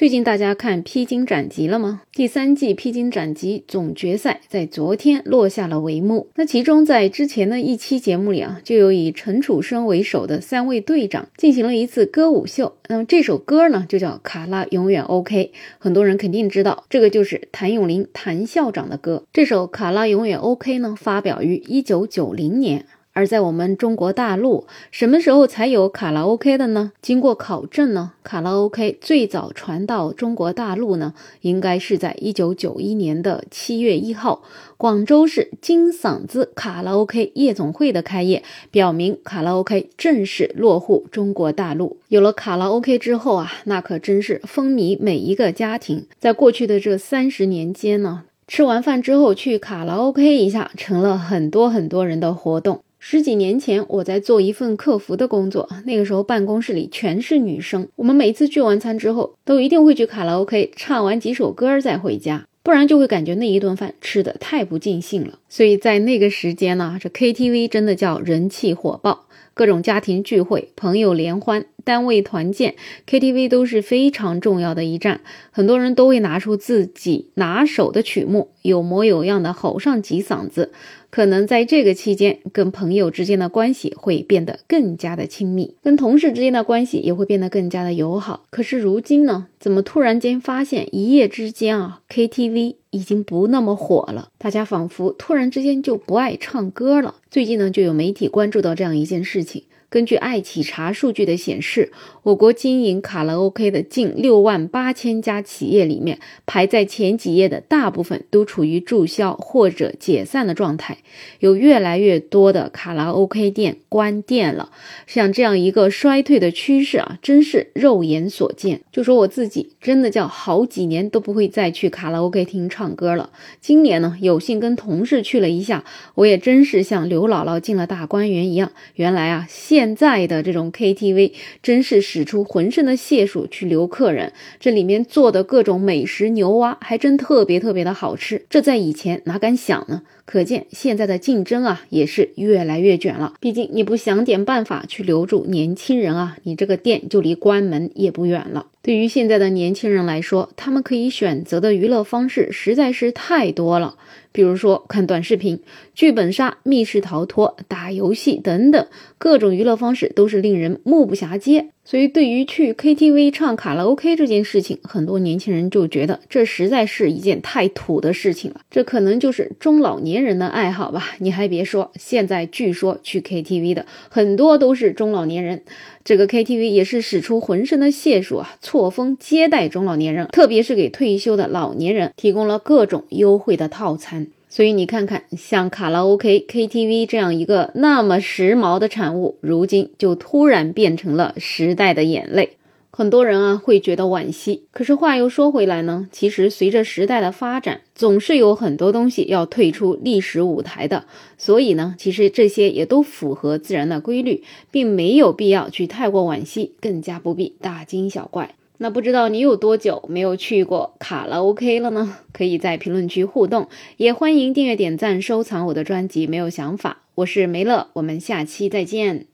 最近大家看《披荆斩棘》了吗？第三季《披荆斩棘》总决赛在昨天落下了帷幕。那其中在之前的一期节目里啊，就有以陈楚生为首的三位队长进行了一次歌舞秀。那么这首歌呢，就叫《卡拉永远 OK》。很多人肯定知道，这个就是谭咏麟谭校长的歌。这首《卡拉永远 OK》呢，发表于一九九零年。而在我们中国大陆，什么时候才有卡拉 OK 的呢？经过考证呢，卡拉 OK 最早传到中国大陆呢，应该是在一九九一年的七月一号，广州市金嗓子卡拉 OK 夜总会的开业，表明卡拉 OK 正式落户中国大陆。有了卡拉 OK 之后啊，那可真是风靡每一个家庭。在过去的这三十年间呢，吃完饭之后去卡拉 OK 一下，成了很多很多人的活动。十几年前，我在做一份客服的工作，那个时候办公室里全是女生。我们每次聚完餐之后，都一定会去卡拉 OK 唱完几首歌儿再回家，不然就会感觉那一顿饭吃的太不尽兴了。所以在那个时间呢，这 KTV 真的叫人气火爆。各种家庭聚会、朋友联欢、单位团建，KTV 都是非常重要的一站。很多人都会拿出自己拿手的曲目，有模有样的吼上几嗓子。可能在这个期间，跟朋友之间的关系会变得更加的亲密，跟同事之间的关系也会变得更加的友好。可是如今呢，怎么突然间发现一夜之间啊，KTV 已经不那么火了？大家仿佛突然之间就不爱唱歌了。最近呢，就有媒体关注到这样一件事情。根据爱企查数据的显示，我国经营卡拉 OK 的近六万八千家企业里面，排在前几页的大部分都处于注销或者解散的状态，有越来越多的卡拉 OK 店关店了。像这样一个衰退的趋势啊，真是肉眼所见。就说我自己，真的叫好几年都不会再去卡拉 OK 厅唱歌了。今年呢，有幸跟同事去了一下，我也真是像刘姥姥进了大观园一样。原来啊，现现在的这种 KTV 真是使出浑身的解数去留客人，这里面做的各种美食牛蛙还真特别特别的好吃，这在以前哪敢想呢？可见现在的竞争啊也是越来越卷了。毕竟你不想点办法去留住年轻人啊，你这个店就离关门也不远了。对于现在的年轻人来说，他们可以选择的娱乐方式实在是太多了。比如说看短视频、剧本杀、密室逃脱、打游戏等等，各种娱乐方式都是令人目不暇接。所以，对于去 KTV 唱卡拉 OK 这件事情，很多年轻人就觉得这实在是一件太土的事情了。这可能就是中老年人的爱好吧？你还别说，现在据说去 KTV 的很多都是中老年人。这个 KTV 也是使出浑身的解数啊，错峰接待中老年人，特别是给退休的老年人提供了各种优惠的套餐。所以你看看，像卡拉 OK、KTV 这样一个那么时髦的产物，如今就突然变成了时代的眼泪。很多人啊会觉得惋惜。可是话又说回来呢，其实随着时代的发展，总是有很多东西要退出历史舞台的。所以呢，其实这些也都符合自然的规律，并没有必要去太过惋惜，更加不必大惊小怪。那不知道你有多久没有去过卡拉 OK 了呢？可以在评论区互动，也欢迎订阅、点赞、收藏我的专辑。没有想法，我是梅乐，我们下期再见。